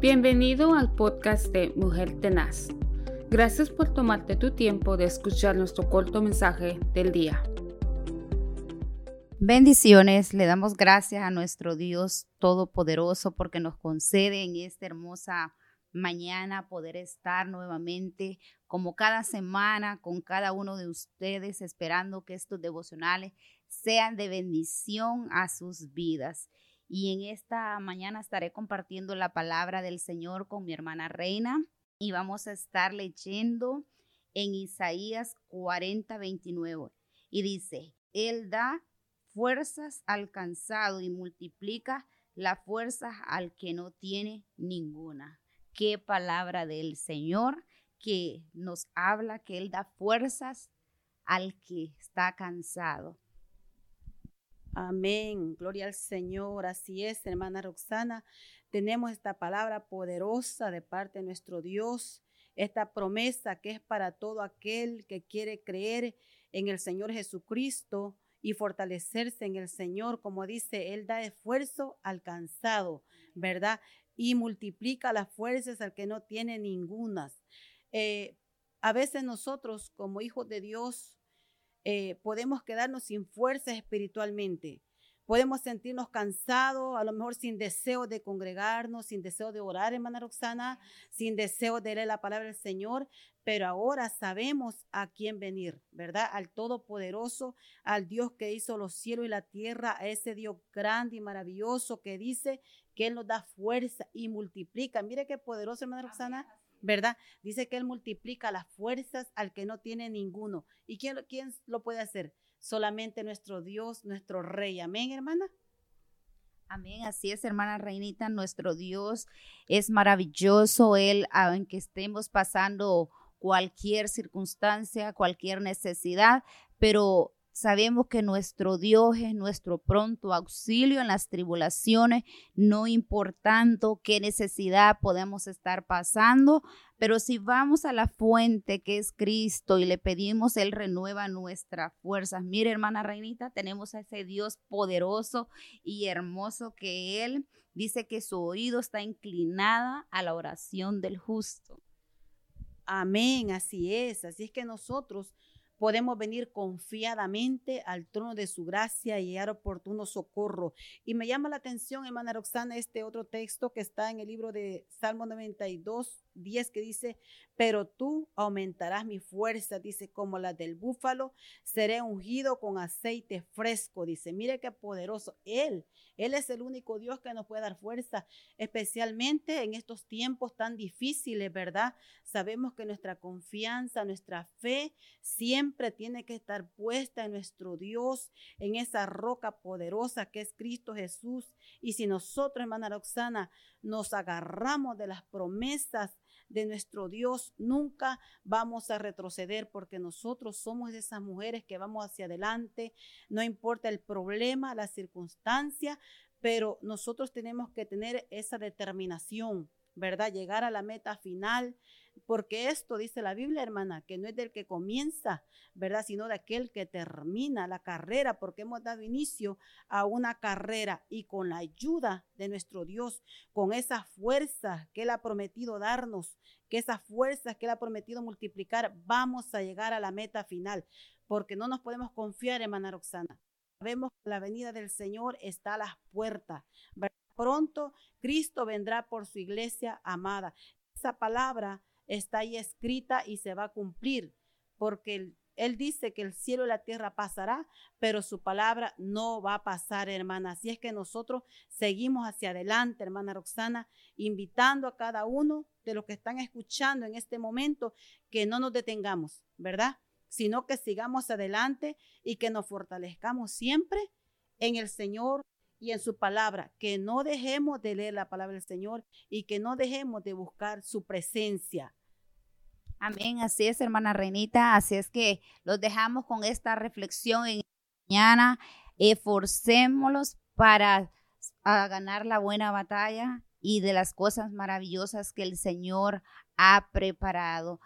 Bienvenido al podcast de Mujer Tenaz. Gracias por tomarte tu tiempo de escuchar nuestro corto mensaje del día. Bendiciones, le damos gracias a nuestro Dios Todopoderoso porque nos concede en esta hermosa mañana poder estar nuevamente como cada semana con cada uno de ustedes esperando que estos devocionales sean de bendición a sus vidas. Y en esta mañana estaré compartiendo la palabra del Señor con mi hermana Reina y vamos a estar leyendo en Isaías 40, 29. Y dice, Él da fuerzas al cansado y multiplica la fuerza al que no tiene ninguna. Qué palabra del Señor que nos habla que Él da fuerzas al que está cansado. Amén. Gloria al Señor. Así es, hermana Roxana. Tenemos esta palabra poderosa de parte de nuestro Dios, esta promesa que es para todo aquel que quiere creer en el Señor Jesucristo y fortalecerse en el Señor, como dice, Él da esfuerzo alcanzado, ¿verdad? Y multiplica las fuerzas al que no tiene ningunas. Eh, a veces nosotros, como hijos de Dios, eh, podemos quedarnos sin fuerza espiritualmente. Podemos sentirnos cansados, a lo mejor sin deseo de congregarnos, sin deseo de orar, hermana Roxana, sin deseo de leer la palabra del Señor, pero ahora sabemos a quién venir, ¿verdad? Al Todopoderoso, al Dios que hizo los cielos y la tierra, a ese Dios grande y maravilloso que dice que Él nos da fuerza y multiplica. Mire qué poderoso, hermana Roxana. ¿verdad? Dice que Él multiplica las fuerzas al que no tiene ninguno. ¿Y quién, quién lo puede hacer? Solamente nuestro Dios, nuestro Rey. Amén, hermana. Amén, así es, hermana Reinita, nuestro Dios es maravilloso, Él, aunque estemos pasando cualquier circunstancia, cualquier necesidad, pero Sabemos que nuestro Dios es nuestro pronto auxilio en las tribulaciones, no importando qué necesidad podemos estar pasando, pero si vamos a la fuente que es Cristo y le pedimos, Él renueva nuestras fuerzas. Mire, hermana Reinita, tenemos a ese Dios poderoso y hermoso que Él dice que su oído está inclinada a la oración del justo. Amén, así es. Así es que nosotros podemos venir confiadamente al trono de su gracia y hallar oportuno socorro. Y me llama la atención, hermana Roxana, este otro texto que está en el libro de Salmo 92, 10 que dice, pero tú aumentarás mi fuerza, dice, como la del búfalo, seré ungido con aceite fresco, dice, mire qué poderoso, Él, Él es el único Dios que nos puede dar fuerza, especialmente en estos tiempos tan difíciles, ¿verdad? Sabemos que nuestra confianza, nuestra fe siempre tiene que estar puesta en nuestro Dios, en esa roca poderosa que es Cristo Jesús. Y si nosotros, hermana Roxana, nos agarramos de las promesas de nuestro Dios, nunca vamos a retroceder porque nosotros somos esas mujeres que vamos hacia adelante, no importa el problema, la circunstancia, pero nosotros tenemos que tener esa determinación, ¿verdad? Llegar a la meta final, porque esto dice la Biblia, hermana, que no es del que comienza, ¿verdad? Sino de aquel que termina la carrera, porque hemos dado inicio a una carrera y con la ayuda de nuestro Dios, con esa fuerza que Él ha prometido darnos, que esa fuerza que Él ha prometido multiplicar, vamos a llegar a la meta final, porque no nos podemos confiar, hermana Roxana. Sabemos que la venida del Señor está a las puertas. Pronto Cristo vendrá por su iglesia amada. Esa palabra está ahí escrita y se va a cumplir, porque él, dice que el cielo y la tierra pasará, pero su palabra no va a pasar, hermana. Así es que nosotros seguimos hacia adelante, hermana Roxana, invitando a cada uno de los que están escuchando en este momento que no nos detengamos, ¿verdad? Sino que sigamos adelante y que nos fortalezcamos siempre en el Señor y en su palabra, que no dejemos de leer la palabra del Señor y que no dejemos de buscar su presencia. Amén, así es, hermana Reinita. Así es que los dejamos con esta reflexión en mañana. Esforcémoslos para ganar la buena batalla y de las cosas maravillosas que el Señor ha preparado.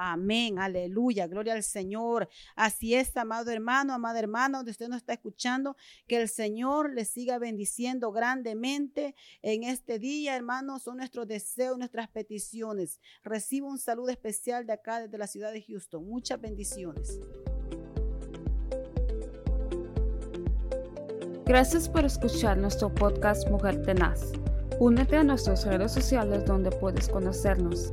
Amén, aleluya, gloria al Señor. Así es, amado hermano, amada hermana, donde usted nos está escuchando, que el Señor le siga bendiciendo grandemente en este día, hermanos. Son nuestros deseos, nuestras peticiones. Recibo un saludo especial de acá, desde la ciudad de Houston. Muchas bendiciones. Gracias por escuchar nuestro podcast Mujer Tenaz. Únete a nuestras redes sociales donde puedes conocernos.